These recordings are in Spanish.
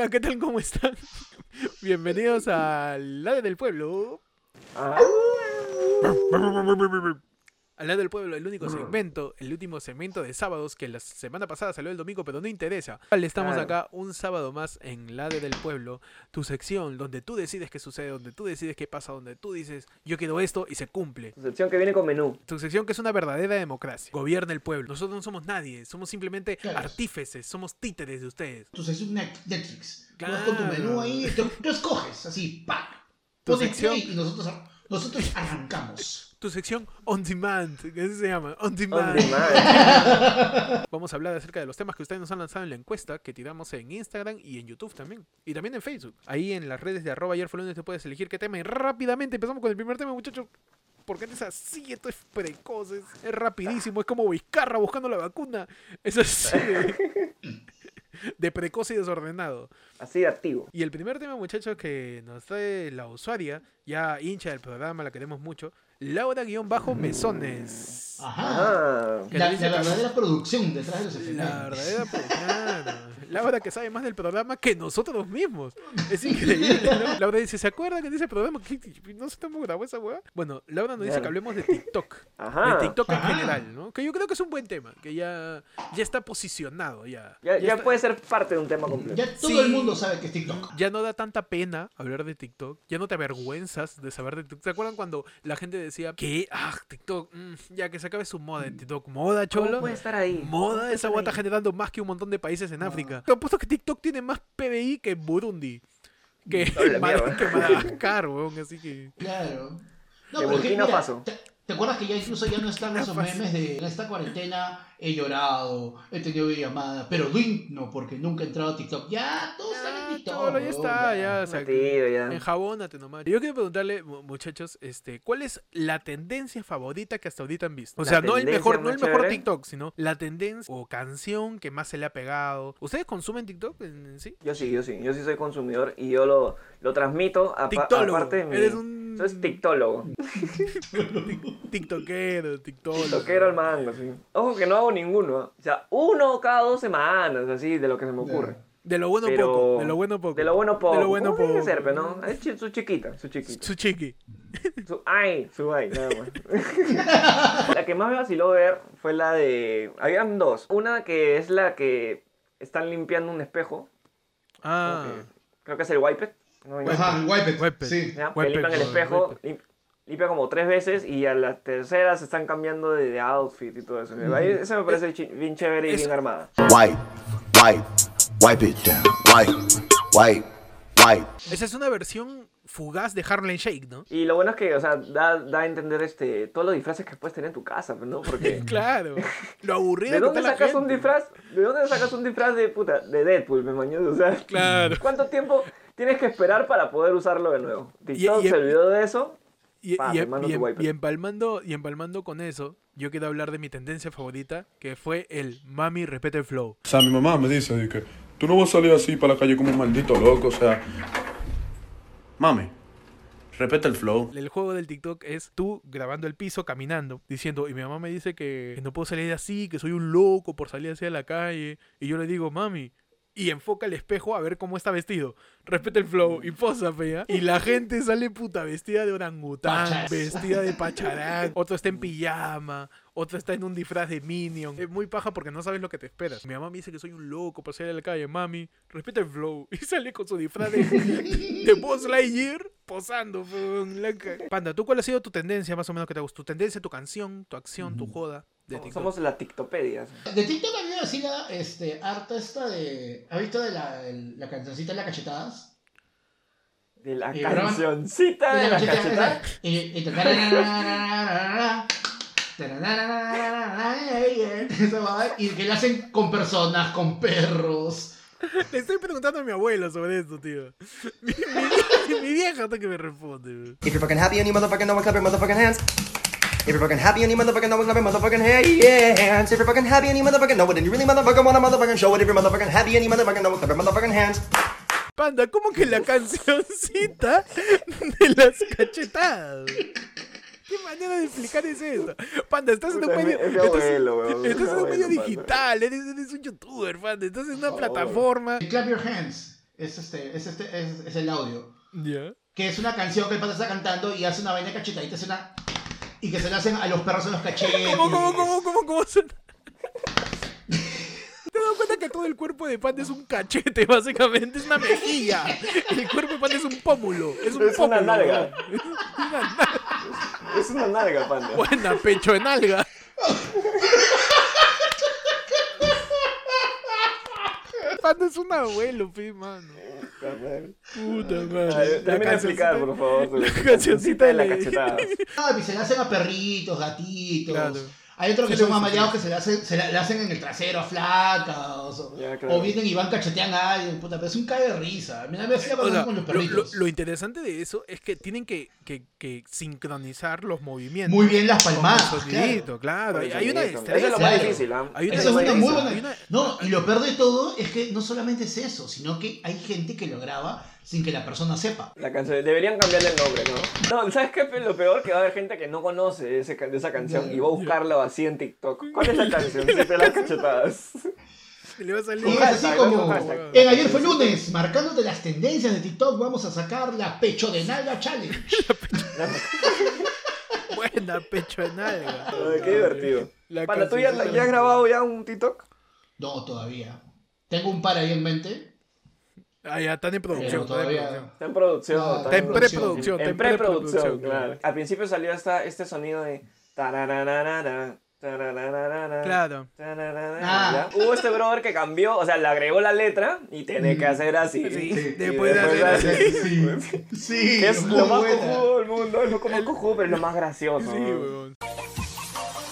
Hola, ¿qué tal? ¿Cómo están? Bienvenidos al lado del pueblo. Ah, Al lado del pueblo, el único segmento, el último segmento de sábados que la semana pasada salió el domingo, pero no interesa. Estamos Claro. acá un sábado más en Lade del Pueblo, tu sección donde tú decides qué sucede, donde tú decides qué pasa, donde tú dices yo quiero esto y se cumple. tu sección que viene con menú. Tu sección que es una verdadera democracia. Gobierna el pueblo. Nosotros no somos nadie, somos simplemente Claro. artífices, somos títeres de ustedes. tu sección Net- Netflix. Tú vas Claro. con tu menú ahí, tú, escoges, así, ¡pac! Tu sección- y nosotros, nosotros arrancamos. Tu sección on demand, que así se llama, on demand. On demand. Vamos a hablar acerca de los temas que ustedes nos han lanzado en la encuesta que tiramos en Instagram y en YouTube también. Y también en Facebook. Ahí en las redes de arroba ayer fue lunes te puedes elegir qué tema. Y rápidamente empezamos con el primer tema, muchachos. Porque es así, esto es precoz, es, es rapidísimo, es como Vizcarra buscando la vacuna. Es así de, de precoz y desordenado. Así de activo. Y el primer tema, muchachos, que nos trae la usuaria, ya hincha del programa, la queremos mucho, Laura-Mesones. Ajá. Ah, La, la verdadera producción detrás de los La efemérides. verdadera pro- claro. Laura que sabe más del programa que nosotros mismos. Es increíble, ¿no? Laura dice, ¿se acuerdan que dice programa? ¿Qué- No sé cómo grabó esa weá. Bueno, Laura nos dice que hablemos de TikTok. Ajá. De TikTok en Ajá. general, ¿no? Que yo creo que es un buen tema, que ya, ya está posicionado, ya. Ya, ya está- puede ser parte de un tema completo. Ya todo Sí. el mundo sabe que es TikTok. Ya no da tanta pena hablar de TikTok. Ya no te avergüenzas de saber de TikTok. ¿Se acuerdan cuando la gente decía que, ah, TikTok, mm, ya que se acabe su moda en TikTok? ¿Moda, ¿Cómo cholo? puede estar ahí? ¿Cómo Moda, esa guata generando más que un montón de países en Ah. África. Te apuesto que TikTok tiene más PBI que Burundi. Que, Mad- mierda. que Madagascar, weón. Así que. Claro. No, pero que, mira, Faso. ¿te, te acuerdas que ya incluso ya no están esos Faso. memes de en esta cuarentena he llorado, he tenido llamadas, pero Duin no, porque nunca he entrado a TikTok. Ya, todos están Ah, TikTok. Cholo, ya está, ya. O sea, Metido ya. enjabónate nomás. Yo quiero preguntarle, mu- muchachos, este, ¿cuál es la tendencia favorita que hasta ahorita han visto? O La sea, no el mejor, no el mejor chévere. TikTok, sino la tendencia o canción que más se le ha pegado. ¿Ustedes consumen TikTok en, en sí? Yo sí, yo sí. Yo sí soy consumidor y yo lo, lo transmito a Tiktólogo. aparte de mi... Eres un tiktólogo. tiktokero, tiktólogo. Toquero al mango, sí. Ojo que no hago ninguno. ¿eh? O sea, uno cada dos semanas, así, de lo que se me ocurre. De lo bueno Pero- poco, de lo bueno poco. De lo bueno poco. De lo bueno ¿Cómo tiene que poco. ser, pero no? Es su chiquita, su chiquita. Su chiqui. Su ay, su ay, nada más. la que más me vaciló ver fue la de. Habían dos. Una que es la que están limpiando un espejo. Ah. Creo, que, creo que es el wipe. No, Ajá, el Wipe It. Wipe It. Sí. ¿ya? Wipe Que limpian it, el espejo, limpia como tres veces y a la tercera se están cambiando de, de outfit y todo eso. Ahí, Eso me parece chi- bien chévere y Es- bien armada. Wipe, wipe, wipe it down. Wipe, wipe, wipe. Esa es una versión fugaz de Harlem Shake, ¿no? Y lo bueno es que, o sea, da, da a entender este, todos los disfraces que puedes tener en tu casa, ¿no? Porque... Claro. Lo aburrido ¿De que dónde está la sacas un gente. disfraz? ¿De dónde sacas un disfraz de puta? De Deadpool, me mañó. O sea, Claro. ¿cuánto tiempo tienes que esperar para poder usarlo de nuevo? TikTok y- se olvidó de eso. Y, Pa, y- y- y empalmando, y empalmando con eso, yo quiero hablar de mi tendencia favorita, que fue el Mami Respeta el Flow. O sea, mi mamá me dice que tú no vas a salir así para la calle como un maldito loco, o sea. Mami, respeta el flow. El juego del TikTok es tú grabando el piso, caminando, diciendo, y mi mamá me dice que, que no puedo salir así, que soy un loco por salir así a la calle. Y yo le digo, mami, y enfoca el espejo a ver cómo está vestido. Respeta el flow y posa, fea. Y la gente sale puta vestida de orangután, Pachas. vestida de pacharán. Otro está en pijama, otro está en un disfraz de Minion. Es muy paja porque no sabes lo que te esperas. Mi mamá me dice que soy un loco por salir a la calle. Mami, respeta el flow. Y sale con su disfraz de, de Buzz Lightyear posando. la Panda, ¿tú cuál ha sido tu tendencia más o menos que te gusta? ¿Tu tendencia, tu canción, tu acción, tu joda de TikTok? Somos las TikTopedias. De TikTok a mí me vacila este, harta esta de. ¿Has visto de la, la cancioncita de las cachetadas? De la cancioncita de la cachetada. Y, y te- tarararararara, tarararararara, esa va, Y que la hacen con personas, con perros. Le estoy preguntando a mi abuelo sobre esto, tío. Mi, mi- mi vieja hasta que me responde. bro. If you're fucking happy and you motherfucking know it, clap your motherfucking hands. If you're fucking happy and you motherfucking know it, clap your motherfucking hands. If you're fucking happy and you motherfucking know it, and you really motherfucking wanna motherfucking show it. If you're motherfucking happy and you motherfucking know it, clap your motherfucking hands. Panda, ¿cómo que la cancioncita de las cachetadas? ¿Qué manera de explicar es eso? Panda, estás en un medio. estás- en un medio Panda. digital, eres, eres un youtuber, Panda. Estás en una plataforma. Clap Your Hands es, este, es, este, es, es el audio. Ya. Que es una canción que el pata está cantando y hace una vaina cachetadita, hace una... Y que se le hacen a los perros en los cachetes. ¿Cómo, cómo, cómo, cómo, cómo suena? ¿Te das cuenta que todo el cuerpo de Panda es un cachete, básicamente? Es una mejilla. El cuerpo de Panda es un pómulo. Es un Es una nalga. Es una nalga. Es una nalga, panda. Buena, pecho en alga. Panda es un abuelo, pe, mano. Puta madre. de explicar, por favor. la cancioncita de las le- cachetadas. Ah, y se le hacen a perritos, gatitos. Claro. Hay otros que Sí, son más maleados que se le hacen, se le, le hacen en el trasero a flacas. O, claro. vienen y van cachetean a alguien. Puta, pero es un cae de risa. Mira, me hacía O sea, con los lo, lo- perritos. lo interesante de eso es que tienen que, que, que sincronizar los movimientos. Muy bien las palmadas. sonidito, claro. Hay, hay una Eso es lo destreza. más Claro. difícil, ¿ah? Hay una Esa es una destreza, muy buena. una- No, y lo peor de todo es que no solamente es eso, sino que hay gente que lo graba sin que la persona sepa. La canción, deberían cambiarle el nombre, ¿no? No, ¿sabes qué? Lo peor que va a haber gente que no conoce ese, de esa canción y va a buscarla así en TikTok. ¿Cuál es la canción? Si te las cachetadas. Le va a salir Y es así como, Un hashtag. en ayer fue lunes, marcándote las tendencias de TikTok, vamos a sacar la pecho de nalga challenge. Buena, pecho en alga. Ay, qué divertido. La Panda, ¿tú ya, ya has grabado ya un TikTok? No, todavía. Tengo un par ahí en mente. Ah, ya, están en producción. Pero están en todavía- producción. Está en producción. No, Está en producción. preproducción. En preproducción, claro. claro. Al principio salió esta, este sonido de... Claro. Ah. Hubo este brother que cambió, o sea, le agregó la letra y tiene que hacer así. Sí, Sí. después de hacer hace- así. Sí, sí, es lo más cojudo del mundo, es lo más cojudo, pero es lo más gracioso. Sí, weón.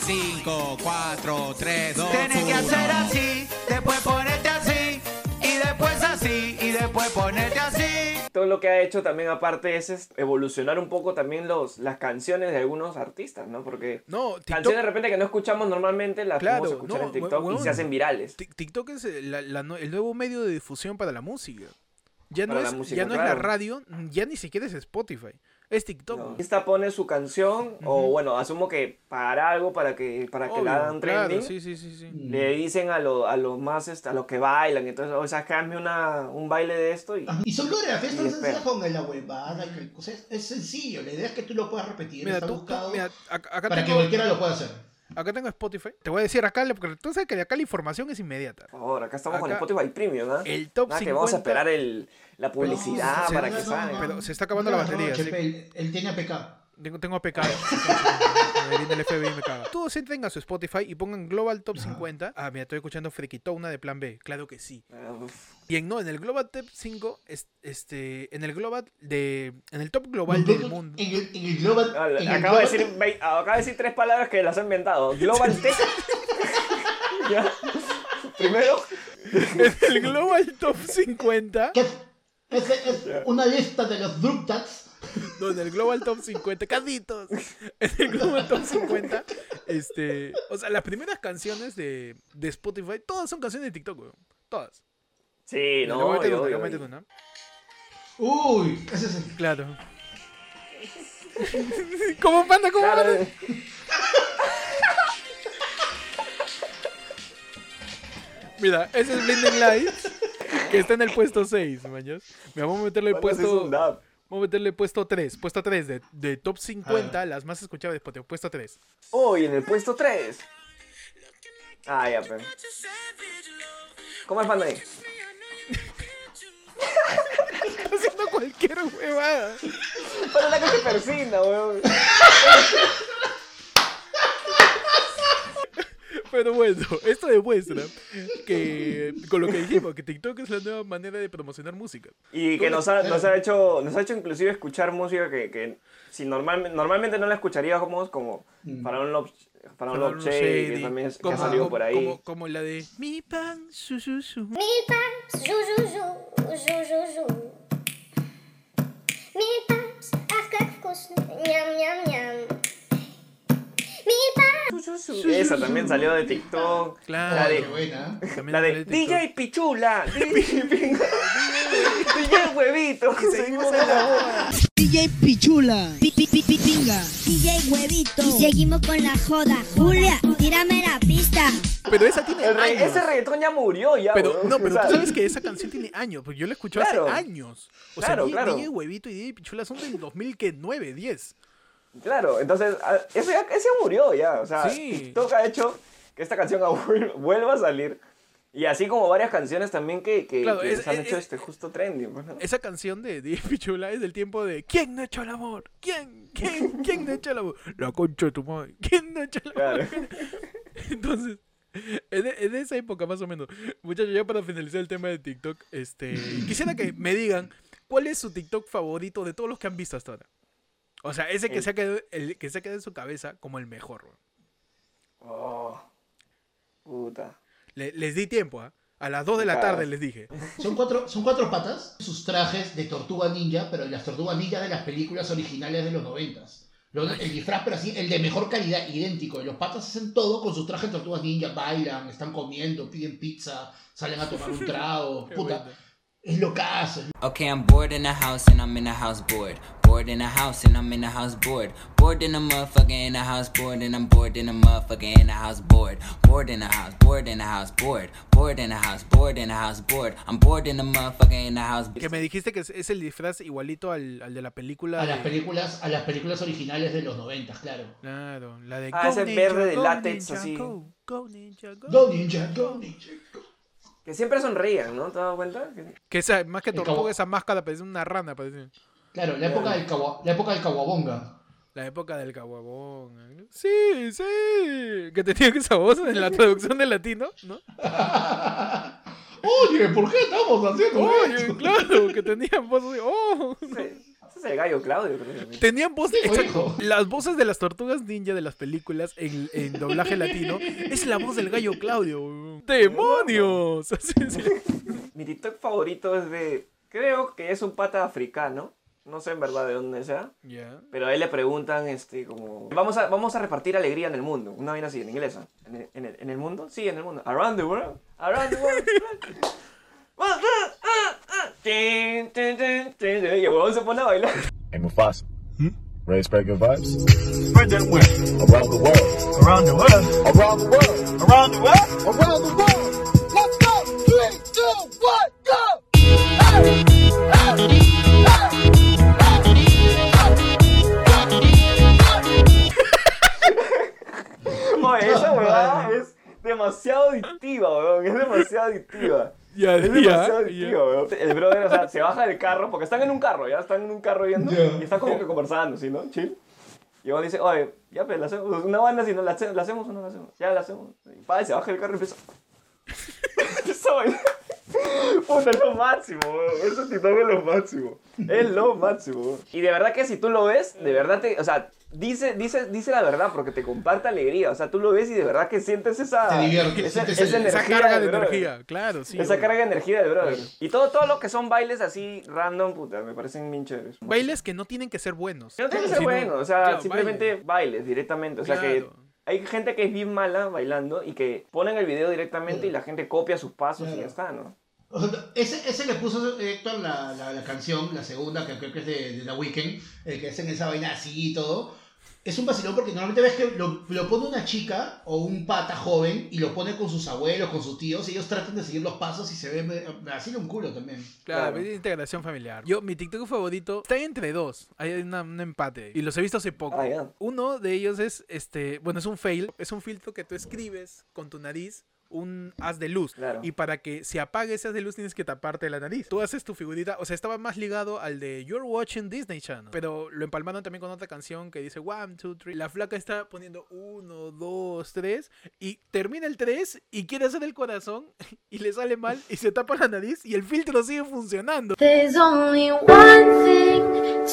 5, 4, 3, 2, Tienes que hacer así, después después así, y después ponerte así. Todo lo que ha hecho también aparte es, es evolucionar un poco también los, las canciones de algunos artistas, ¿no? Porque No, TikTok, canciones de repente que no escuchamos normalmente las Claro, podemos escuchar no, en TikTok y se hacen virales. Tik- TikTok es el, la- la nue- el nuevo medio de difusión para la música. Ya no, Para es, música, ya no es la radio, ya ni siquiera es Spotify. Es TikTok. ¿no? Esta pone su canción, o Ujú. bueno, asumo que para algo, para que, para que la hagan claro, trending. sí, sí, sí, sí. Le dicen a, lo- a los más, este, a los que bailan, entonces, o sea, hazme una, un baile de esto y... Ajá. Y son coreografías tan sencillas con la huevada. que- o es, es sencillo, la idea es que tú lo puedas repetir. Mira, está tú, buscado mira, acá, acá para que tengo, cualquiera lo pueda hacer. Acá tengo Spotify. Te voy a decir acá, porque tú sabes que acá la información es inmediata. Por favor, acá estamos con Acá- Spotify Premium, ¿ah? El top Nada, 50. que vamos a esperar el, la publicidad para que salga. pero se está acabando la No, batería, HP, sí. él, él tiene APK. Tengo, tengo APK. Me viene el FBI y me caga. Todos entren a su Spotify y pongan Global Top 50. Ah, mira, estoy escuchando Friquitona de Plan B. Claro que sí. Ah, uf. Y en, no, en el Global Top 5, es- este, en el Global de, en el top global del mundo. En el, en el global. Ah, en el Acabo de, global- decir, acabo de decir tres palabras que las he inventado. Global Tech. Ya. Primero, En el Global Top 50, que es, es, es una lista de los Drug En el Global Top 50, casitos. En el Global Top 50, este, o sea, las primeras canciones de, de Spotify, todas son canciones de TikTok, weón. Todas. Sí, no, voy a meter una, voy a meter una. Uy, ese es el. Claro. ¿Cómo panda? ¿Cómo Claro, panda? Mira, ese es Blinding Lights, que está en el puesto 6, maños. Me vamos a meterle el ese es puesto. un dab. Vamos a meterle puesto 3. Puesto 3 de, de top 50, las más escuchadas de Spotify. Puesto 3. Uy, en el puesto 3. Ah, ya, pero. ¿Cómo es, Panday? Está haciendo cualquier huevada. Para la que se persina, weón. Pero bueno, esto demuestra que, con lo que dijimos, que TikTok es la nueva manera de promocionar música. Y que nos ha, nos ha hecho, nos ha hecho inclusive escuchar música que, que si normalmente, normalmente no la escucharíamos como para un love, para un Para love un shade, que shady, también es- que como, ha salido como- por ahí. Como, como la de Mi pan, su, su, su. Mil pams, zu, zu, zu, zu, zu, zu. Mil pams, ach, qué вкусно, ñam, Esa también salió de TikTok. Claro. La de, buena. La de. DJ Pichula. DJ, Huevito. Seguimos en la boda. DJ Pichula. Pi, pi, pi, pi, pi, pinga. DJ Huevito. Y seguimos con la joda. Julia, tírame la pista. Pero esa tiene El re- años. ese reggaetón ya murió ya, Pero, no, pero tú sabes que esa canción tiene años, porque yo la escuché Claro. hace años. O Claro, sea, claro. DJ Huevito y DJ Pichula son del 2009, 10. Claro, entonces, ah, ese ya murió ya. O sea, Sí. TikTok ha hecho que esta canción vuel- vuelva a salir. Y así como varias canciones también que, que, Claro, que es- se han es- hecho es- este justo trending. pues, ¿no? Esa canción de DJ Pichula es del tiempo de ¿Quién no ha hecho el amor? ¿Quién? ¿Quién? ¿Quién no ha hecho el amor? La concha de tu madre. ¿Quién no ha hecho el amor? Claro. Entonces, en, de- en esa época más o menos, muchachos, ya para finalizar el tema de TikTok, este, quisiera que me digan cuál es su TikTok favorito de todos los que han visto hasta ahora. O sea, ese que El- se ha quedado, el que se ha quedado en su cabeza como el mejor. weón. Oh, puta. Le- les di tiempo, ¿ah? A las 2 de la tarde les dije. Son cuatro, son cuatro patas, sus trajes de tortuga ninja, pero las tortugas ninja de las películas originales de los noventas. Lo- El disfraz, pero así, el de mejor calidad, idéntico. Los patas hacen todo con sus trajes de tortugas ninja, bailan, están comiendo, piden pizza, salen a tomar un trago. Puta, es locazo. Okay, I'm bored in the house and I'm in the house bored. Bored in the house and I'm in the house bored. Bored in the motherfucker in the house bored and I'm bored in the motherfucker in the house bored. Bored in the house, bored in the house bored. Bored in the house, bored in the house bored. I'm bored in the motherfucker in the house. Que me dijiste que es, es el disfraz igualito al, al de la película. A las películas, a las películas originales de los noventas, claro. Claro, la de Ah, ese verde de Go látex, Ninja, así. Go, Go Ninja, Go. Go ninja, go ninja. Que siempre sonrían, ¿no? ¿Te has dado cuenta? Que- Que esa, más que tortuga, esa máscara parece una rana, parece. Claro, la época del, kawa- la época del Kawabonga. La época del caguabón. Sí, sí. Que tenía esa voz en la traducción de latino, ¿no? Oye, ¿por qué estamos haciendo Oye, esto? claro, que tenían voz de. ¡Oh! Ese ese es el gallo Claudio, creo. Tenían voz. Sí, exacto, las voces de las tortugas ninja de las películas en, en doblaje latino es la voz del gallo Claudio. ¡Demonios! Mi TikTok favorito es de. Creo que es un pata africano. No sé en verdad de dónde sea. Ya. Pero a él le preguntan, este, como. Vamos a, vamos a repartir alegría en el mundo. Una vaina así, en inglés. ¿ah? ¿En el, en, el, en el mundo? Sí, en el mundo. Around the world. Around the world. Y el huevón se pone a bailar. Hey Mufasa. Ready to spread good vibes? Spread that where? Around the world. Around the world. Around the world. Around the world. Around the world. Let's go. Three, two, one, go. Hey, Oye, esa huevada es demasiado adictiva, weón. Es demasiado adictiva. Ya, Es demasiado adictiva, weón. El brother, o sea, se baja del carro, porque están en un carro, ya están en un carro yendo, y están como que conversando, ¿sí, no? Chill. Y luego dice, oye, ya, pues, la hacemos, una banda si no la hacemos o no la hacemos. Ya la hacemos. Y pa, se baja del carro y empieza. empieza a bailar. Puta, es lo máximo, weón. Ese TikTok es lo máximo. Es lo máximo, weón. Y de verdad que si tú lo ves, de verdad te. O sea, dice, dice, dice la verdad porque te comparte alegría. O sea, tú lo ves y de verdad que sientes esa. Te Esa, sientes esa el- energía. Esa carga de energía, claro, sí. Esa carga de energía del brother. Y todo, todo lo que son bailes así random, puta, me parecen bien chéveres. Bailes que no tienen que ser buenos. Que no tiene que ser sino- bueno, o sea, claro, simplemente baile. bailes directamente. O sea que. Hay gente que es bien mala bailando y que ponen el video directamente y la gente copia sus pasos y ya está, ¿no? O sea, Ese, ese le puso Héctor la, la, la canción, la segunda, que creo que es de, de The Weeknd, el que hacen esa vaina así y todo. Es un vacilón porque normalmente ves que lo, lo pone una chica o un pata joven y lo pone con sus abuelos, con sus tíos, y ellos tratan de seguir los pasos y se ve así un culo también. Claro, Claro. integración familiar. Yo, mi TikTok favorito está entre dos. Hay una- un empate. Y los he visto hace poco. Ah. Uno de ellos es, este, bueno, es un fail. Es un filtro que tú escribes con tu nariz un haz de luz. Claro. Y para que se apague ese haz de luz tienes que taparte la nariz. Tú haces tu figurita. O sea, estaba más ligado al de You're Watching Disney Channel. Pero lo empalmaron también con otra canción que dice One, two, three. La flaca está poniendo uno, dos, tres. Y termina el tres y quiere hacer el corazón. Y le sale mal y se tapa la nariz. Y el filtro sigue funcionando. There's only one thing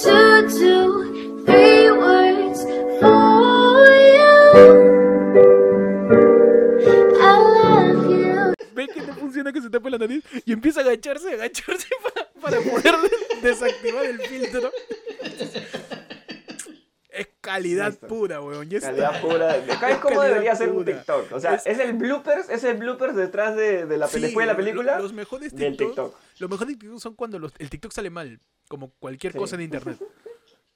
to do, three words for you. Funciona que se tape la nariz y empieza a agacharse, a agacharse para, para poder desactivar el filtro. Es calidad Listo. pura, weón. Calidad pura. Acá es como calidad debería ser un pura. TikTok. O sea, Es- es, el bloopers, es el bloopers detrás de, de la Sí, después de la película. lo- Los mejores TikTok, TikTok. Los mejores TikTok son cuando los- el TikTok sale mal, como cualquier Sí. cosa en internet.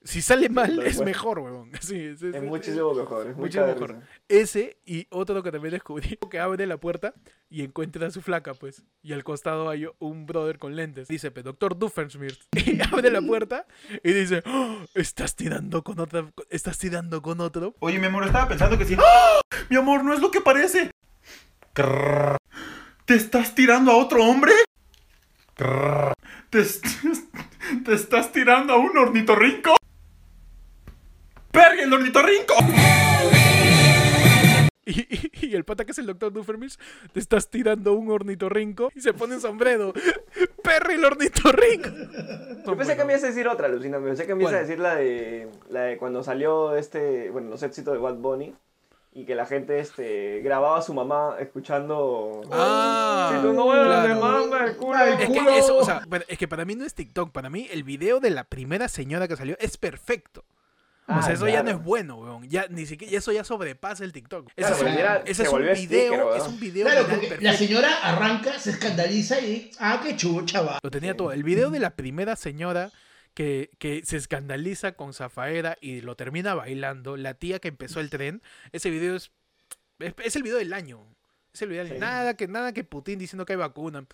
Si sale mal, es mejor, huevón. Sí, es, es- Es muchísimo mejor. Es muchísimo mucho mejor. Ese y otro que también descubrí, que abre la puerta y encuentra a su flaca, pues. Y al costado hay un brother con lentes. Dice, "Pe, doctor Doofenshmirtz. Y abre la puerta y dice, "Oh, estás tirando con otra, estás tirando con otro. Oye, mi amor, estaba pensando que sí. ¡Ah! Mi amor, no es lo que parece. ¿Te estás tirando a otro hombre? ¿Te, est- ¿Te estás tirando a un ornitorrinco? ¡Verga, el ornitorrinco! Y, y- y el pata que es el doctor Doofenshmirtz, te estás tirando un ornitorrinco y se pone un sombrero. Perry el ornitorrinco. Yo pensé que me ibas a decir otra, Lucina. Pensé que me ibas a decir la de, la de cuando salió este, bueno, los éxitos de Bad Bunny. Y que la gente este, grababa a su mamá escuchando. Ah, si tú no claro. mama el culo. Es culo. que, eso, o sea, pero es que para mí no es TikTok. Para mí el video de la primera señora que salió es perfecto. O Ah, sea, eso ya no es bueno, weón. Ya, ni siquiera, eso ya sobrepasa el TikTok. Ese Claro, ese se es un video, sticker, es un video Claro, porque la señora arranca, se escandaliza y. Ah, qué chucha va. Lo tenía todo. El video de la primera señora que, que se escandaliza con Zafaera y lo termina bailando, la tía que empezó el tren, ese video es, es, es el video del año. Es el video del Sí. Nada que, nada que Putin diciendo que hay vacuna.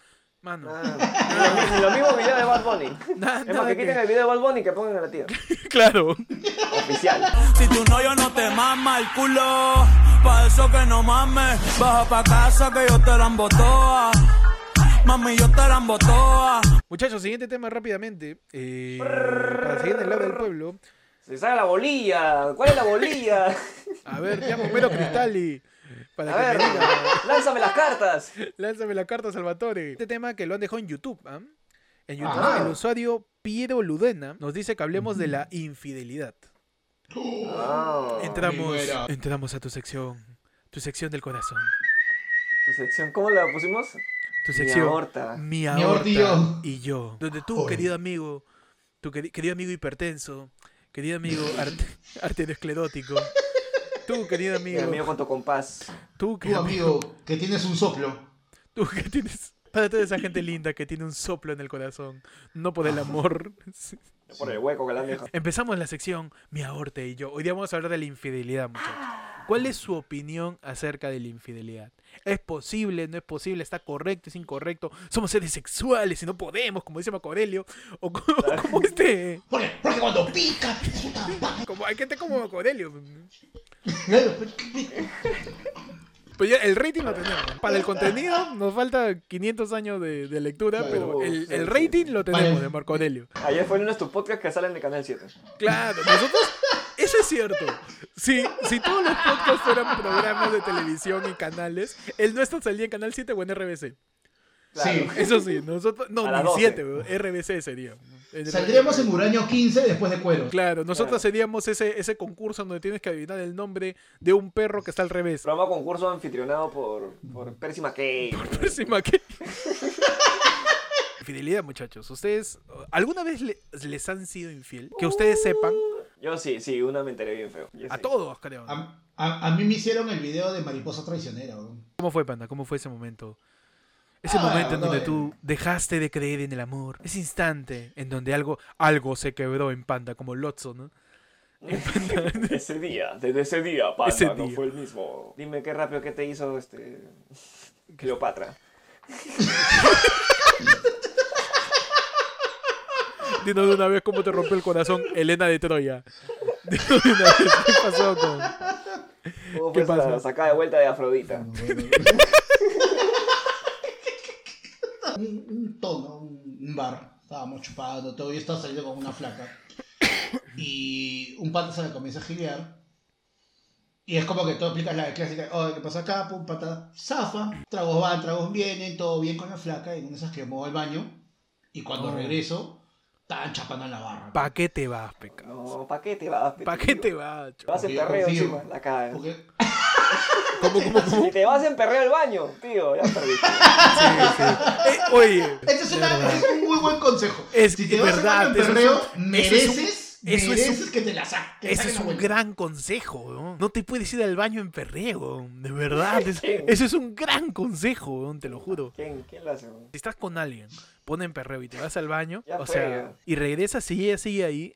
Mano. Ah, ni lo mismo video de Bad Bunny. Es más, que quiten el video de Bad Bunny y que pongan a la tía. Claro. Oficial. Si tu novio no te mama el culo, pa' eso que no mames. Baja pa' casa que yo te la embotoa. Mami, yo te la embotoa. Muchachos, siguiente tema rápidamente. Eh, para seguir en el lado del pueblo. Se saca la bolilla. ¿Cuál es la bolilla? A ver, llamo Homero Cristali. Para A que ver, me diga. lánzame las cartas. Lánzame la carta, Salvatore. Este tema que lo han dejado en YouTube. ¿ah? En YouTube, Ajá. el usuario Piero Ludena nos dice que hablemos de la infidelidad. Ah, Entramos, entramos a tu sección. Tu sección del corazón. tu sección, ¿cómo la pusimos? Tu Mi aorta. Mi aorta aorta y yo. Donde tú, Joder. querido amigo, tu queri- querido amigo hipertenso, querido amigo arte- arteriosclerótico, tú, querido Mi amigo, amigo con tu compás. tú, querido amigo, que tienes un soplo. Tú que tienes. Para toda esa gente linda que tiene un soplo en el corazón, no por el amor. Sí. Por el hueco que le han dejado. Empezamos la sección Mi aorta y yo. Hoy día vamos a hablar de la infidelidad, muchachos. ¿Cuál es su opinión acerca de la infidelidad? ¿Es posible? ¿No es posible? ¿Está correcto? ¿Es incorrecto? ¿Somos seres sexuales y no podemos, como dice Marco Aurelio? ¿O como, como este? Porque, porque cuando pica, puta madre. Como, hay gente como Marco Aurelio. Claro, Pues ya el rating lo tenemos. Para el contenido nos falta 500 años de, de lectura, Claro, pero el, sí, el sí. rating lo tenemos Vale. de Marco Aurelio. Ayer fue uno de tus podcasts que salen de Canal 7. Claro, nosotros, eso es cierto. Si, si todos los podcasts fueran programas de televisión y canales, el nuestro salía en Canal 7 o en RBC. Sí. Eso sí, nosotros, no, ni 12. 7, weón, RBC sería. Saldríamos en. Uranio 15 después de cuero. Claro, nosotros Claro. seríamos ese, ese concurso donde tienes que adivinar el nombre de un perro que está al revés. Programa concurso anfitrionado por, por Percy McKay. Encima que- Fidelidad, muchachos. ¿Ustedes alguna vez le- les han sido infiel? Que ustedes sepan. Yo sí, sí, una me enteré bien feo. Yo A sí. todos, creo. A, a- a mí me hicieron el video de mariposa traicionera. ¿Cómo fue, Panda? ¿Cómo fue ese momento? Ese Ah, momento en no, donde eh. tú dejaste de creer en el amor. Ese instante en donde algo, algo se quebró en Panda, como Lotso, ¿no? Ese día, desde ese día, Panda, Ese no día. fue el mismo. Dime qué rápido que te hizo este. Cleopatra. Dinos de una vez cómo te rompió el corazón Elena de Troya. Dinos de una vez qué pasó con... ¿Cómo ¿Qué fue pasó? sacada de vuelta de Afrodita? un, un tono, un, bar. Estábamos chupando, todo. Yo estaba saliendo con una flaca. Y un pata se le comienza a gilear. Y es como que tú aplicas la clásica, oye, ¿qué pasa acá? Pum, pata, zafa, tragos van, tragos vienen, todo bien con la flaca, y en esas que me voy al baño, y cuando Oh. regreso, estaban chapando en la barra. ¿Pa' qué te vas, pecado? No, ¿pa' qué te vas? ¿Pa' qué te vas? Te vas en perreo encima, la. Porque ¿Cómo, cómo, cómo? Si te vas en perreo al baño, tío, ya perdiste. Sí, sí. Eh, oye, Ese es, una- verdad. ese es un muy buen consejo. Es si te vas verdad, eso en perreo, un- eso es un- mereces, eso es un- que te la saquen. Ese es un gran consejo, ¿no? No te puedes ir al baño en perreo, weón. de verdad. es-. Eso es un gran consejo, weón, te lo juro. ¿Quién, quién lo hace? Si estás con alguien, pone en perreo y te vas al baño, Ya o fue, sea, ya. y regresas y ella sigue ahí,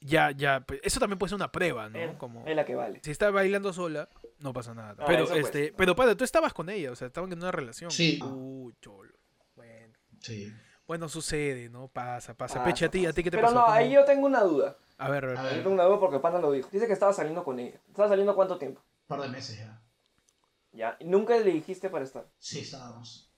ya, ya, pues, eso también puede ser una prueba, ¿no? Es- Como, Es la que vale. si está bailando sola, no pasa nada. Ah, pero, pues. este, pero padre, tú estabas con ella, o sea, estaban en una relación. Sí. Uy, cholo. Bueno. Sí. Bueno, sucede, ¿no? Pasa, pasa. Pasa, Peche, a ti, a ti qué te Pero pasó? no, ¿Cómo? ahí yo tengo una duda. A ver, a ver. A Yo ver. tengo una duda porque Panda lo dijo. Dice que estaba saliendo con ella. ¿Estaba saliendo cuánto tiempo? Un par de meses ya. Ya. ¿Y nunca le dijiste para estar? Sí, estábamos.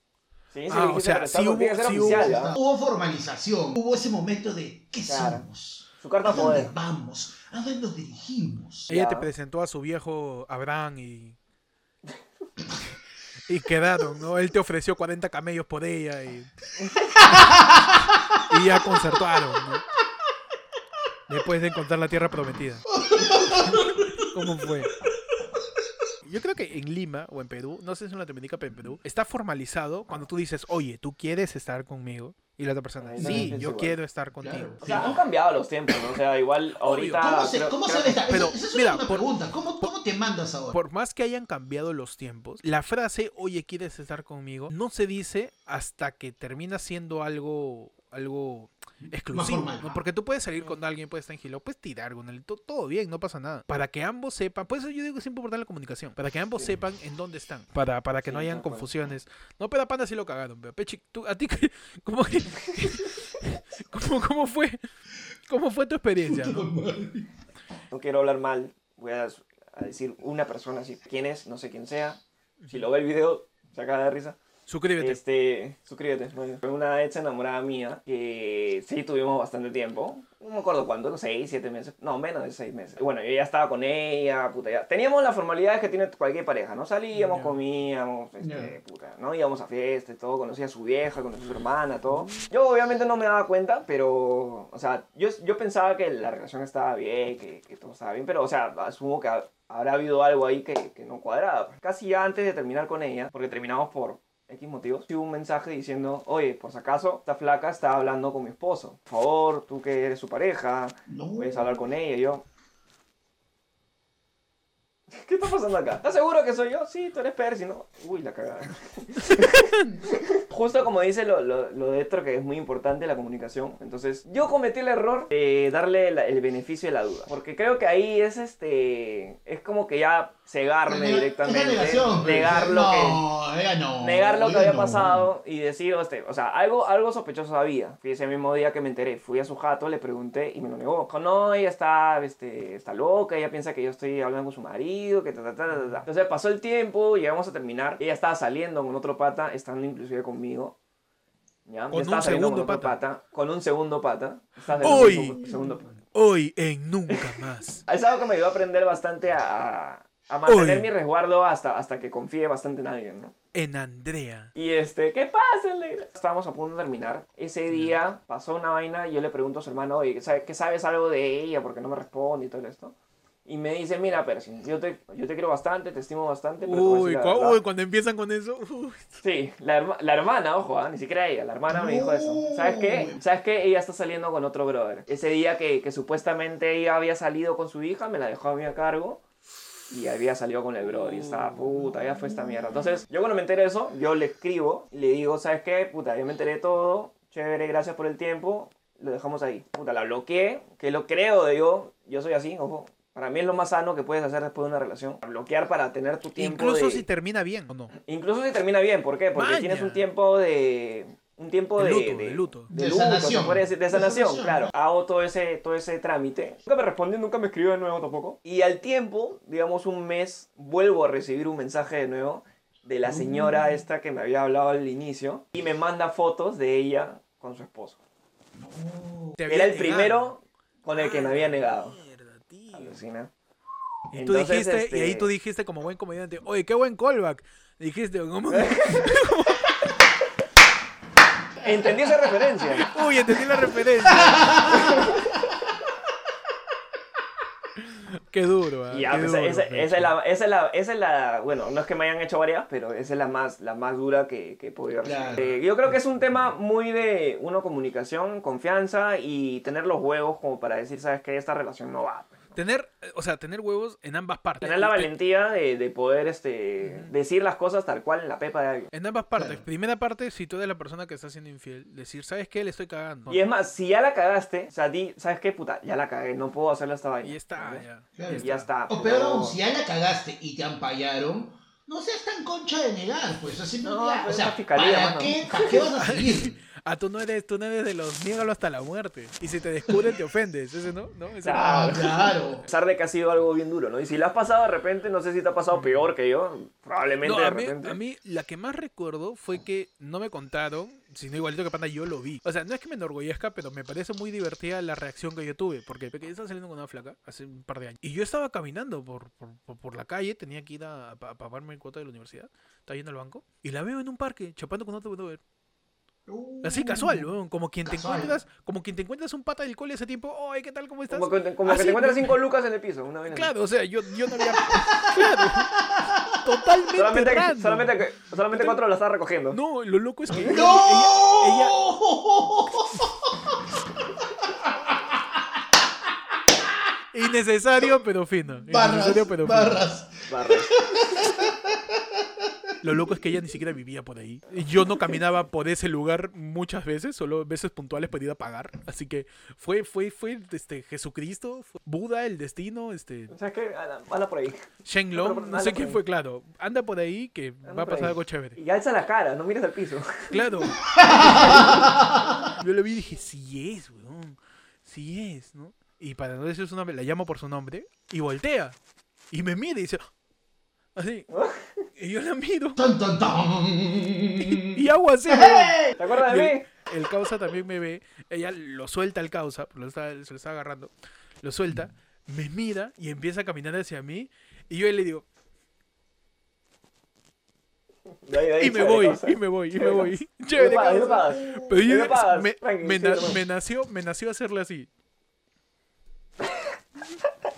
Sí, sí Ah, o sea, sí hubo- sí hubo-. Hubo formalización. Hubo ese momento de ¿qué Claro. somos? Su carta ¿A dónde poder. vamos? ¿A dónde nos dirigimos? Ella te presentó a su viejo Abraham y. y quedaron, ¿no? Él te ofreció 40 camellos por ella y. y ya concertaron, ¿no? Después de encontrar la tierra prometida. ¿Cómo fue? Yo creo que en Lima o en Perú, no sé si en Latinoamérica, pero en Perú, está formalizado cuando tú dices, oye, ¿tú quieres estar conmigo? Y la otra persona, Ahí sí, yo igual. quiero estar contigo. Claro. O sea, han cambiado los tiempos, ¿no? O sea, igual ahorita... ¿Cómo se, creo- cómo creo se que- Pero, esa, esa es mira, una por- pregunta. ¿Cómo, ¿Cómo te mandas ahora? Por más que hayan cambiado los tiempos, la frase, oye, ¿quieres estar conmigo? No se dice hasta que termina siendo algo, algo exclusivo. ¿no? Porque tú puedes salir con alguien, puedes estar en gilo, puedes tirar con él, to- todo bien, no pasa nada. Para que ambos sepan, por eso yo digo que es importante la comunicación, para que ambos sepan en dónde están, para, para que no hayan confusiones. No, pero a Panda sí lo cagaron, pero Pechi, tú, a ti, ¿cómo, que- cómo, cómo fue? ¿Cómo fue tu experiencia? no? No quiero hablar mal, voy a, a decir una persona así. ¿Quién es? No sé quién sea. Si lo ve el video, se acaba de risa. Suscríbete. Este, suscríbete. Fue una ex enamorada mía que sí tuvimos bastante tiempo. No me acuerdo cuánto, no seis, siete meses. No, menos de seis meses. Bueno, yo ya estaba con ella, puta, ya. Teníamos las formalidades que tiene cualquier pareja, ¿no? Salíamos, comíamos, este, puta, ¿no? Íbamos a fiestas y todo, conocía a su vieja, conocía a su hermana, todo. Yo obviamente no me daba cuenta, pero, o sea, yo, yo pensaba que la relación estaba bien, que, que todo estaba bien, pero, o sea, asumo que ha- habrá habido algo ahí que, que no cuadraba. Casi antes de terminar con ella, porque terminamos por X motivos, tuve un mensaje diciendo, oye, por si acaso, esta flaca está hablando con mi esposo. Por favor, tú que eres su pareja, No. puedes hablar con ella. Y yo, ¿qué está pasando acá? ¿Estás seguro que soy yo? Sí, tú eres Percy, ¿no? Uy, la cagada. Justo como dice lo, lo, lo de Héctor, que es muy importante la comunicación. Entonces, yo cometí el error de darle la- el beneficio de la duda. Porque creo que ahí es este. Es como que ya cegarme Es directamente. negación, pues. negar lo que no, ella no. negar lo que había no. pasado y decir, este, o sea, algo, algo sospechoso había. Fui ese mismo día que me enteré, fui a su jato, le pregunté y me lo negó. No, ella está, este, está loca, ella piensa que yo estoy hablando con su marido, que ta, ta, ta, ta, ta. Entonces pasó el tiempo, llegamos a terminar, ella estaba saliendo con otro pata, estando inclusive conmigo. ¿Ya? Con estaba un saliendo segundo con otro pata. Con un segundo pata. Pata. Hoy en Nunca Más. Es algo que me ayudó a aprender bastante a, a- mantener mi resguardo hasta, hasta que confíe bastante en alguien, ¿no? En Andrea. Y este, ¿qué pasa? Estábamos a punto de terminar. Ese día pasó una vaina y yo le pregunto a su hermano, oye, ¿qué sabe- ¿qué sabes algo de ella? Porque no me responde y todo esto. Y me dice, mira, Percy, yo te, yo te quiero bastante, te estimo bastante. Pero Uy, decir la cu- verdad". uy, cuando empiezan con eso. uy. Sí, la, herma- la hermana, ojo, ah, ni siquiera ella, la hermana me dijo eso. ¿Sabes qué? ¿Sabes qué? Ella está saliendo con otro brother. Ese día que, que supuestamente ella había salido con su hija, me la dejó a mí a cargo. Y había salido con el brother y estaba, puta, ya fue esta mierda. Entonces, yo cuando me enteré de eso, yo le escribo y le digo, ¿sabes qué? Puta, yo me enteré de todo, chévere, gracias por el tiempo, lo dejamos ahí. Puta, la bloqueé, que lo creo de yo, yo soy así, ojo. Para mí es lo más sano que puedes hacer después de una relación. Bloquear para tener tu tiempo Incluso de... si termina bien o no. Incluso si termina bien, ¿por qué? Porque Maña. tienes un tiempo de... Un tiempo De de... luto, de luto. De, De luto, sanación. se podría decir, de De sanación, sanación. claro. Hago todo ese, todo ese trámite. Nunca me respondió, nunca me escribió de nuevo tampoco. Y al tiempo, digamos un mes, vuelvo a recibir un mensaje de nuevo de la señora esta que me había hablado al inicio. Y me manda fotos de ella con su esposo. Había Era el negado. primero con el que me había negado. Mierda, tío. Alucina. Y tú Entonces, dijiste, este- y ahí tú dijiste como buen comediante, oye, qué buen callback. Dijiste, ¿cómo? Entendí esa referencia. Uy, entendí la referencia. qué duro, Y ya, qué pues, duro, esa, es la, esa, es la, esa es la, bueno, no es que me hayan hecho varias, pero esa es la más, la más dura que, que he podido recibir. Claro. Eh, yo creo que es un tema muy de, uno, comunicación, confianza y tener los huevos como para decir, sabes que esta relación no va. Pues, ¿no? Tener, eh, o sea, tener huevos en ambas partes. Tener la valentía de, de poder este, decir las cosas tal cual en la pepa de alguien. En ambas partes. Primera parte, si tú eres la persona que está siendo infiel, decir, ¿sabes qué? Le estoy cagando. Y es más, si ya la cagaste, o sea, di, ¿sabes qué? Puta, ya la cagué, no puedo hacerle esta vaina. Y está, ya. Claro. Y ya está. O peor No. aún, si ya la cagaste y te ampallaron, no seas tan concha de negar, pues. Así No, ya, o pues, sea, la fiscalía, ¿para qué, ¿para qué vas a seguir? Ah, tú no eres, tú no eres de los niégalo hasta la muerte. Y si te descubren, te ofendes. Ese no, ¿no? Ese Claro. no. Claro. A pesar de que ha sido algo bien duro, ¿no? Y si la has pasado de repente, no sé si te ha pasado peor que yo. Probablemente No, de a mí, repente. a mí la que más recuerdo fue que no me contaron, sino igualito que Panda, yo lo vi. O sea, no es que me enorgullezca, pero me parece muy divertida la reacción que yo tuve. Porque, porque yo estaba saliendo con una flaca hace un par de años. Y yo estaba caminando por, por, por- por la calle, tenía que ir a, a, a pagarme el cuota de la universidad. Estaba yendo al banco. Y la veo en un parque, chapando con otro brother. Así casual, weón, como quien Casual. te encuentras, como quien te encuentras un pata del cole hace tiempo, oye, ¿qué tal? ¿Cómo estás? Como que, como que Así, te encuentras cinco lucas en el piso. Una así. Claro, o sea, yo, yo no había. claro. Totalmente. Solamente, solamente, que- solamente cuatro la estás recogiendo. No, lo loco es que. ella- ¡No! ella- Innecesario, pero fino. Barras, Innecesario, pero fino. barras. Barras. Lo loco es que ella ni siquiera vivía por ahí. Y Yo no caminaba por ese lugar muchas veces, solo veces puntuales para ir a pagar. Así que fue, fue, fue este, Jesucristo, fue Buda, el destino, este, ¿Sabes qué? Anda, anda por ahí. Shenlong, pero- no sé quién fue, claro. Anda por ahí que Anda va a pasar algo chévere. Y alza la cara, no mires al piso. Claro. Yo lo vi y dije, sí es, weón. Sí es, ¿no? Y para no decir su nombre, la llamo por su nombre y voltea. Y me mira y dice, así. Y yo la miro. Tan, tan, tan. Y hago así. ¿Te acuerdas de Y mí? el, el causa también me ve. Ella lo suelta el causa, lo está- se lo está agarrando. Lo suelta, me mira y empieza a caminar hacia mí. Y yo le digo, De ahí, de ahí, y me voy, y me voy, y me voy. Y y. Pero Y yo me, hermano. me nació, me nació hacerle así.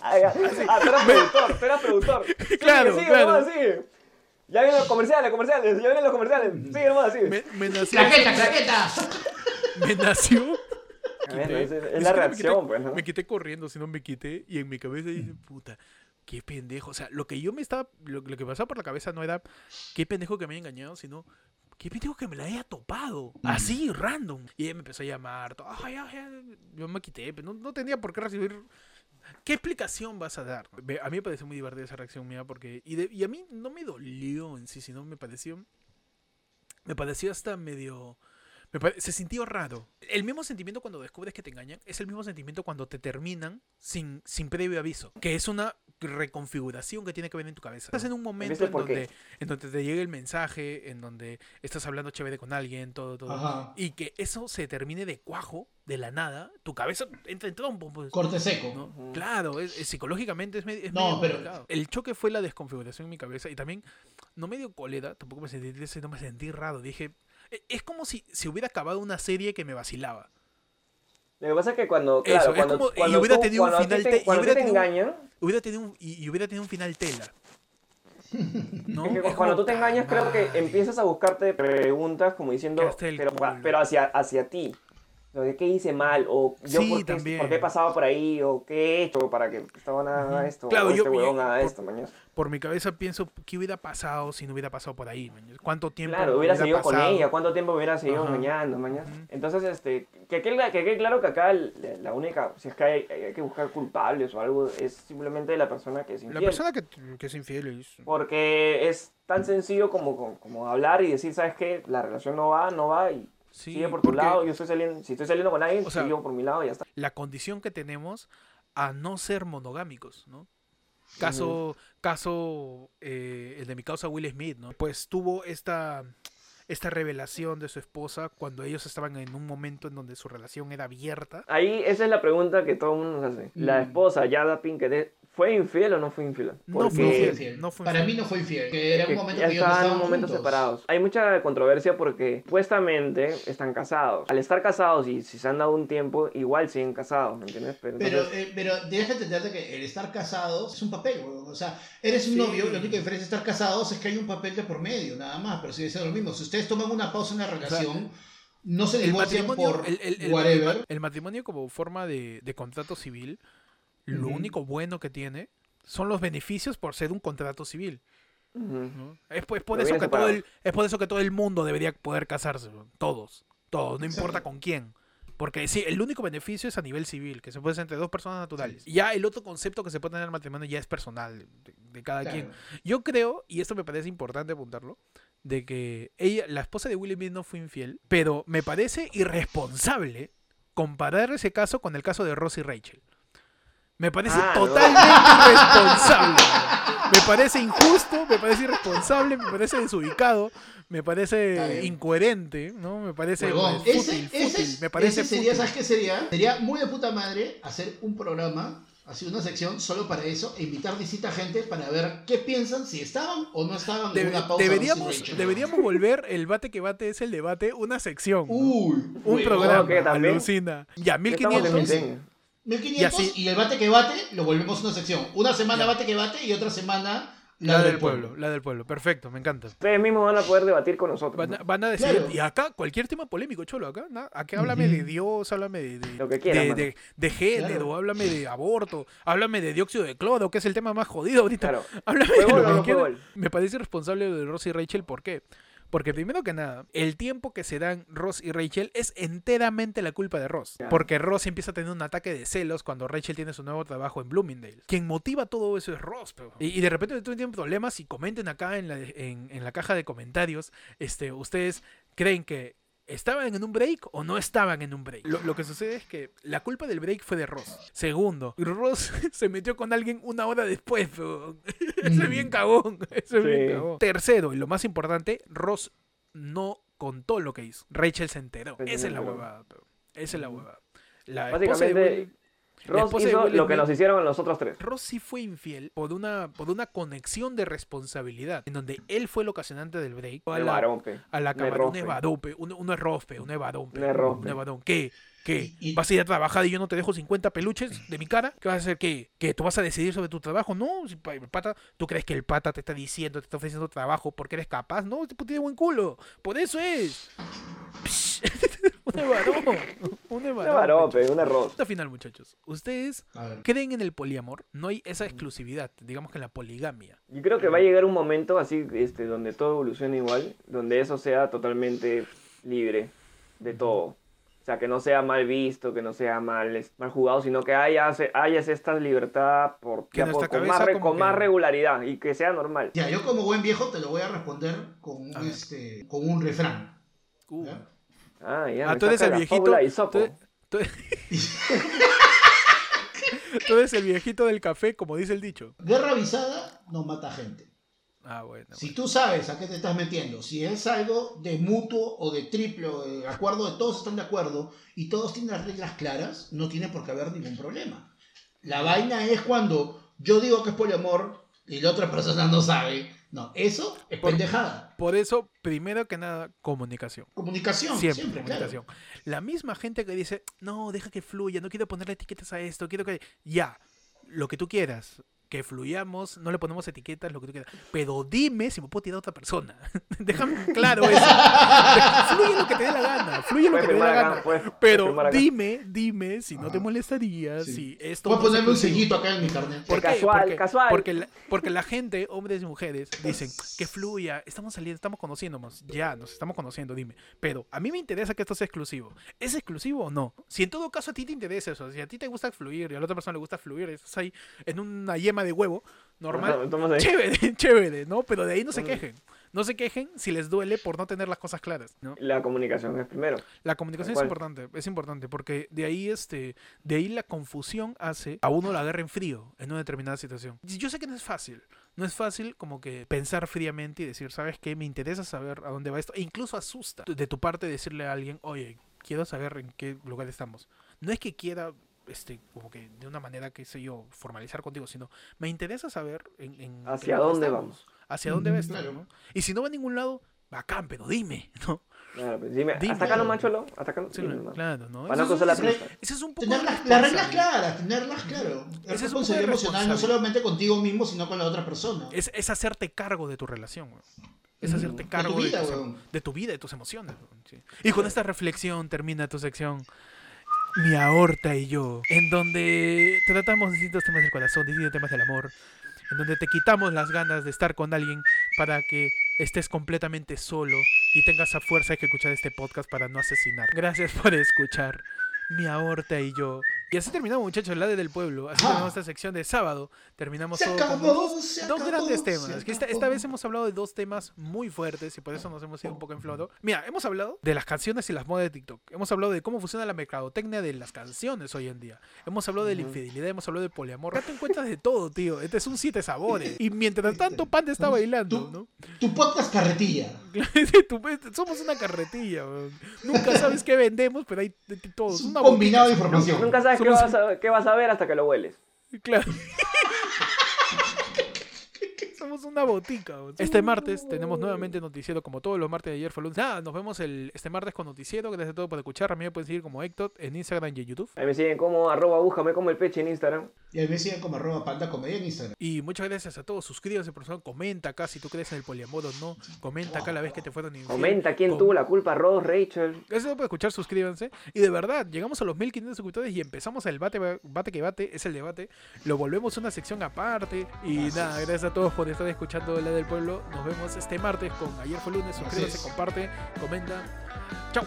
Ah. Ah, tú eras productor, tú eras productor. Claro, sigue, claro. hermano, sigue. Ya vienen los comerciales, comerciales, ya vienen los comerciales. Sigue, hermano, sigue. Me, me nació. ¡Claqueta, claqueta! Me nació. Quité. es, la me reacción, quité- pues, ¿no? Me quité corriendo, sino me quité y en mi cabeza dije, puta, qué pendejo. O sea, lo que yo me estaba, lo, lo que pasaba por la cabeza no era qué pendejo que me haya engañado, sino qué pendejo que me la haya topado. Así, random. Y ella me empezó a llamar. todo, Ay, ay, ay. Yo me quité, pero no, no tenía por qué recibir. ¿Qué explicación vas a dar? A mí me pareció muy divertida esa reacción mía porque... Y, de- y a mí no me dolió en sí, sino me pareció... Me pareció hasta medio... se sintió raro. El mismo sentimiento cuando descubres que te engañan es el mismo sentimiento cuando te terminan sin, sin previo aviso. Que es una reconfiguración que tiene que ver en tu cabeza. Estás en un momento ¿Viste en donde, en donde te llega el mensaje, en donde estás hablando chévere con alguien, todo, todo. Ajá. Y que eso se termine de cuajo, de la nada, tu cabeza entra en trompo. Pues, Corte seco. ¿no? Claro, es- es- psicológicamente es, medio- es No, medio pero- complicado. El choque fue la desconfiguración en mi cabeza y también no me dio cólera, tampoco me sentí no me sentí raro. Dije, es como si se hubiera acabado una serie que me vacilaba. Lo que pasa es que cuando, Eso, claro, es cuando, y cuando hubiera tú- tenido un cuando final te- te- y cuando hubiera te tenido un- engañan, Hubiera tenido un, y, y hubiera tenido un final tela. ¿No? es que Es cuando como, tú te engañas creo que "Puta empiezas a buscarte preguntas como diciendo, pero, pero hacia, hacia ti. ¿Qué hice mal? O yo Sí, por, qué, por qué he pasado por ahí, o qué he hecho para que esta haga esto, Claro, o yo- este yo- haga por- esto, mañana. Por mi cabeza pienso, ¿qué hubiera pasado si no hubiera pasado por ahí? ¿Cuánto tiempo Claro, hubiera seguido con pasado? ella, cuánto tiempo hubiera seguido Ajá. engañando, mañana. Entonces, este, que quede, que quede claro que acá la única, si es que hay, hay que buscar culpables o algo, es simplemente la persona que es infiel. La persona que, que es infiel es... Porque es tan sencillo como, como, como hablar y decir, ¿sabes qué? La relación no va, no va y Sí, sigue por tu porque- lado. Yo estoy saliendo, si estoy saliendo con alguien, O sea, sigo por mi lado y ya está. la condición que tenemos a no ser monogámicos, ¿no? Caso, caso eh, el de mi causa Will Smith, ¿no? Pues tuvo esta, esta revelación de su esposa cuando ellos estaban en un momento en donde su relación era abierta. Ahí esa es la pregunta que todo el mundo nos hace. La Mm. esposa, Yada Pinkett, ¿fue infiel o no fue infiel? No fue No fue infiel. no fue Para infiel. mí no fue infiel. Que era un momento ya que ellos estaban en estaban un momento juntos. separados. Hay mucha controversia porque supuestamente están casados. Al estar casados y si se han dado un tiempo, igual siguen casados, ¿me entiendes? Pero, Pero, entonces- eh, pero déjate entender que el estar casados es un papel, weón. O sea, eres un Sí. novio, la única diferencia de estar casados es que hay un papel de por medio, nada más. Pero sigue siendo lo mismo. Si ustedes toman una pausa en la relación, no se divorcian por el, el- el whatever. el matrimonio como forma de, de contrato civil, lo único bueno que tiene son los beneficios por ser un contrato civil. Es, por- es por Pero eso que todo el, es por eso que todo el mundo debería poder casarse, todos, todos, no importa Sí. con quién. Porque sí, el único beneficio es a nivel civil, que se puede hacer entre dos personas naturales. Ya el otro concepto que se puede tener en el matrimonio ya es personal, de, de cada Claro. quien. Yo creo, y esto me parece importante apuntarlo, de que ella, la esposa de Will Smith no fue infiel, pero me parece irresponsable comparar ese caso con el caso de Ross y Rachel. Me parece Ah, no. totalmente irresponsable. Me parece injusto, me parece irresponsable, me parece desubicado, me parece incoherente, ¿no? Me parece pues, ese, fútil, ese, me parece ese sería, fútil. ¿sabes qué sería? Sería muy de puta madre hacer un programa, así una sección solo para eso, e invitar distinta gente para ver qué piensan, si estaban o no estaban en Debe- una pausa. deberíamos, deberíamos volver el bate que bate es el debate, una sección. ¿no? Uy, un programa, ¿qué, también? alucina. Ya, Ya estamos en 1500. Empeño. 1500 Y así- y el bate que bate lo volvemos una sección. Una semana Ya. bate que bate y otra semana La, del pueblo, la del pueblo. Perfecto, me encanta. Ustedes mismos van a poder debatir con nosotros. Van a, ¿no? van a decir, Claro. y acá cualquier tema polémico, cholo, acá, acá háblame de. Dios, háblame de, de, Lo que quieras, de, de- de género, Claro. háblame de aborto, háblame de dióxido de cloro, que es el tema más jodido ahorita. Claro. Háblame ¿Fue de lo que no? Me parece responsable de Ross y Rachel, ¿por qué? Porque primero que nada, el tiempo que se dan Ross y Rachel es enteramente la culpa de Ross. Porque Ross empieza a tener un ataque de celos cuando Rachel tiene su nuevo trabajo en Bloomingdale. Quien motiva todo eso es Ross. Y, y de repente tienen problemas y comenten acá en la, en la caja de comentarios, este, ustedes creen que ¿Estaban en un break o no estaban en un break? Lo, lo que sucede es que la culpa del break fue de Ross. Segundo, Ross se metió con alguien una hora después. pero- Ese es bien cagón. Ese es bien cagón. Tercero, y lo más importante, Ross no contó lo que hizo. Rachel se enteró. Esa es la huevada. pero- Esa es la huevada. La esposa de Básicamente, Will- la Ross hizo lo que nos hicieron a los otros tres. Ross sí fue infiel por una, por una conexión de responsabilidad, en donde él fue el ocasionante del break. A la, a la Un cámara, un evadope, un, un errope, un evadón, pe, Un evadón. ¿Qué? ¿Qué? ¿Vas a ir a trabajar y yo no te dejo 50 peluches de mi cara? ¿Qué vas a hacer? ¿Qué? ¿Qué? ¿Tú vas a decidir sobre tu trabajo? No, si el pata, ¿tú crees que el pata te está diciendo, te está ofreciendo trabajo porque eres capaz? No, este puto tiene buen culo. Por eso es. Un evadón. Un evadón. Un error. Punto final, muchachos. ¿Ustedes creen en el poliamor? No hay esa exclusividad, digamos que en la poligamia. Yo creo que va a llegar un momento así, este, donde todo evolucione igual, donde eso sea totalmente libre de todo. O sea, que no sea mal visto, que no sea mal, mal jugado, sino que haya, haya esta libertad por, Que ya por- con, más, re- con que- más regularidad y que sea normal. Ya, yo como buen viejo te lo voy a responder con un, A este, con un refrán. Uh. ¿ya? Ah, ya, Ah, tú eres el viejito. de Isopo. Tú, tú- tú eres el viejito del café, como dice el dicho. Guerra avisada no mata gente. Ah, bueno. Si tú sabes a qué te estás metiendo, si es algo de mutuo o de triple o de acuerdo, de todos están de acuerdo y todos tienen las reglas claras, no tiene por qué haber ningún problema. La vaina es cuando yo digo que es poliamor y la otra persona no sabe. No, eso es Por- pendejada. Por eso, primero que nada, comunicación. Comunicación, Siempre, siempre, comunicación. La misma gente que dice, no, deja que fluya, no quiero ponerle etiquetas a esto, quiero que... Ya, lo que tú quieras, que fluyamos, no le ponemos etiquetas, lo que tú quieras. Pero dime si me puedo tirar a otra persona. Déjame claro eso. fluye lo que te dé la gana, fluye lo que te dé la gana. puedes Pero dime, dime si no te molestaría, Sí. si esto... Voy a ponerme un sellito acá en mi carnet. ¿Por? Casual, porque, casual. Porque la, porque la gente, hombres y mujeres, dicen que fluya, estamos saliendo, estamos conociéndonos, ya, nos estamos conociendo, dime. Pero a mí me interesa que esto sea exclusivo. ¿Es exclusivo o no? Si en todo caso a ti te interesa eso, si a ti te gusta fluir y a la otra persona le gusta fluir, estás ahí en una yema de huevo, normal, chévere, chévere, ¿no? Pero de ahí no se Mm. quejen. No se quejen si les duele por no tener las cosas claras, ¿no? La comunicación es primero. La comunicación es importante, es importante, porque de ahí este, de ahí la confusión hace a uno la agarre en frío en una determinada situación. Yo sé que no es fácil, no es fácil como que pensar fríamente y decir, ¿sabes qué? Me interesa saber a dónde va esto. E incluso asusta de tu parte decirle a alguien, oye, quiero saber en qué lugar estamos. No es que quiera este, como que de una manera, qué sé yo, formalizar contigo, sino me interesa saber en, ¿Hacia dónde estamos, vamos? Hacia dónde va. ¿no? Y si no va a ningún lado, bacán, pero dime, ¿no? Claro, pues, dime, Dime. hasta acá no mancholo, hasta acá no. Sí, dime nomás. claro, ¿no? Para Eso es- cruzar la eso es- pista. Ese es un poco Tener las, las reglas claras, tenerlas claro. Es es responsabilidad emocional, no solamente contigo mismo, sino con la otra persona. Es, es hacerte cargo de tu relación. Es hacerte De cargo tu de, vida, tus- weón. de tu vida, de tus emociones. sí. Y con esta reflexión termina tu sección. Mi aorta y yo, en donde tratamos distintos temas del corazón, distintos temas del amor, en donde te quitamos las ganas de estar con alguien para que estés completamente solo y tengas a fuerza que escuchar este podcast para no asesinar. Gracias por escuchar. Mi aorta y yo. Y así terminamos, muchachos, la de del pueblo. Así terminamos esta sección de sábado. Terminamos Se todo con acabó, dos, acabó, grandes temas. Que esta, vez hemos hablado de dos temas muy fuertes y por eso nos hemos ido un poco en floto. Mira, hemos hablado de las canciones y las modas de TikTok. Hemos hablado de cómo funciona la mercadotecnia de las canciones hoy en día. Hemos hablado de la infidelidad, hemos hablado de poliamor. Acá te encuentras de todo, tío. Este es un siete sabores. Y mientras tanto, Panda está bailando, ¿no? Tu podcast carretilla. Somos una carretilla, weón. Nunca sabes qué vendemos, pero hay de todo. Es un una combinado de información. Nunca sabes qué vas, a, qué vas a ver hasta que lo hueles. Claro. Somos una botica. Este martes tenemos nuevamente noticiero, como todos los martes de ayer fue lunes. Ah, nos vemos el, este martes con noticiero. Gracias a todos por escuchar. A mí me pueden seguir como Héctor en Instagram y en YouTube. Ahí me siguen como arroba búscame como el peche en Instagram. Y ahí me siguen como arroba panda comedia en Instagram. Y muchas gracias a todos. Suscríbanse, por favor. Comenta acá si tú crees en el poliamor o no. Comenta acá la vez que te fueron infiel. Comenta quién Com- tuvo la culpa, Ross, Rachel. Gracias por escuchar, suscríbanse. Y de verdad, llegamos a los 1500 suscriptores y empezamos el bate, bate que bate, es el debate. Lo volvemos una sección aparte. Y nada, gracias a todos por están escuchando La del Pueblo. Nos vemos este martes con Ayer fue lunes. Suscríbase, comparte, comenta. Chao.